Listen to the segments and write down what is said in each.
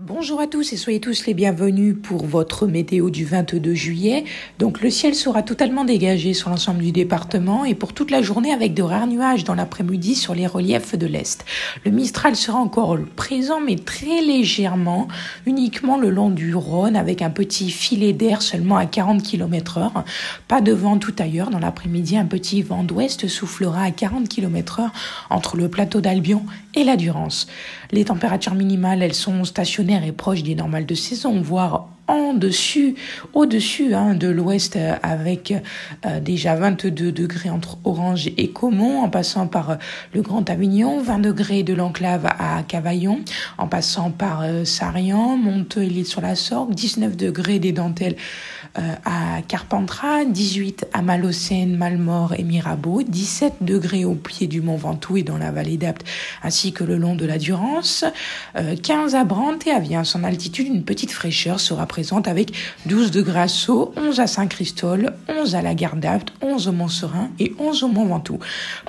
Bonjour à tous et soyez tous les bienvenus pour votre météo du 22 juillet. Donc le ciel sera totalement dégagé sur l'ensemble du département et pour toute la journée avec de rares nuages dans l'après-midi sur les reliefs de l'Est. Le Mistral sera encore présent mais très légèrement, uniquement le long du Rhône avec un petit filet d'air seulement à 40 km heure. Pas de vent tout ailleurs. Dans l'après-midi, un petit vent d'ouest soufflera à 40 km heure entre le plateau d'Albion et la Durance. Les températures minimales, elles sont stationnaires est proche des normales de saison, voire en dessus, au-dessus hein, de l'ouest euh, avec euh, déjà 22 degrés entre Orange et Caumont, en passant par euh, le Grand Avignon, 20 degrés de l'enclave à Cavaillon, en passant par Sarian, Monteuil sur la Sorgue, 19 degrés des dentelles à Carpentras, 18 à Malocène, Malmort et Mirabeau, 17 degrés au pied du Mont Ventoux et dans la vallée d'Apt, ainsi que le long de la Durance, 15 à Brandt et à Viens. En altitude, une petite fraîcheur sera présente avec 12 degrés à Sceaux, 11 à Saint-Christol, 11 à la Gare d'Apt, 11 au Mont-Serein et 11 au Mont-Ventoux.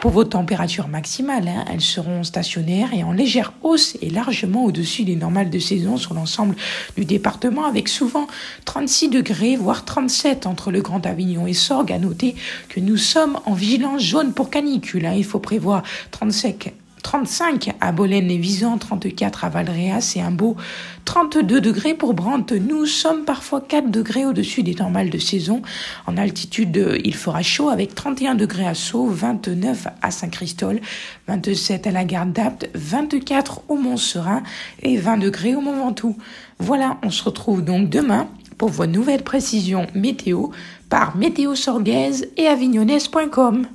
Pour vos températures maximales, hein, elles seront stationnaires et en légère hausse et largement au-dessus des normales de saison sur l'ensemble du département avec souvent 36 degrés, voire 37 entre le Grand Avignon et Sorgue. À noter que nous sommes en vigilance jaune pour canicule. Hein. Il faut prévoir 37 35 à Bolène et Visan, 34 à Valréas et un beau 32 degrés pour Brandt. Nous sommes parfois 4 degrés au-dessus des normales de saison. En altitude, il fera chaud avec 31 degrés à Sceaux, 29 à Saint-Christol, 27 à la Garde d'Apt, 24 au Mont-Serein et 20 degrés au Mont-Ventoux. Voilà, on se retrouve donc demain pour vos nouvelles précisions météo par Météo Sorguaise et avignonnaise.com.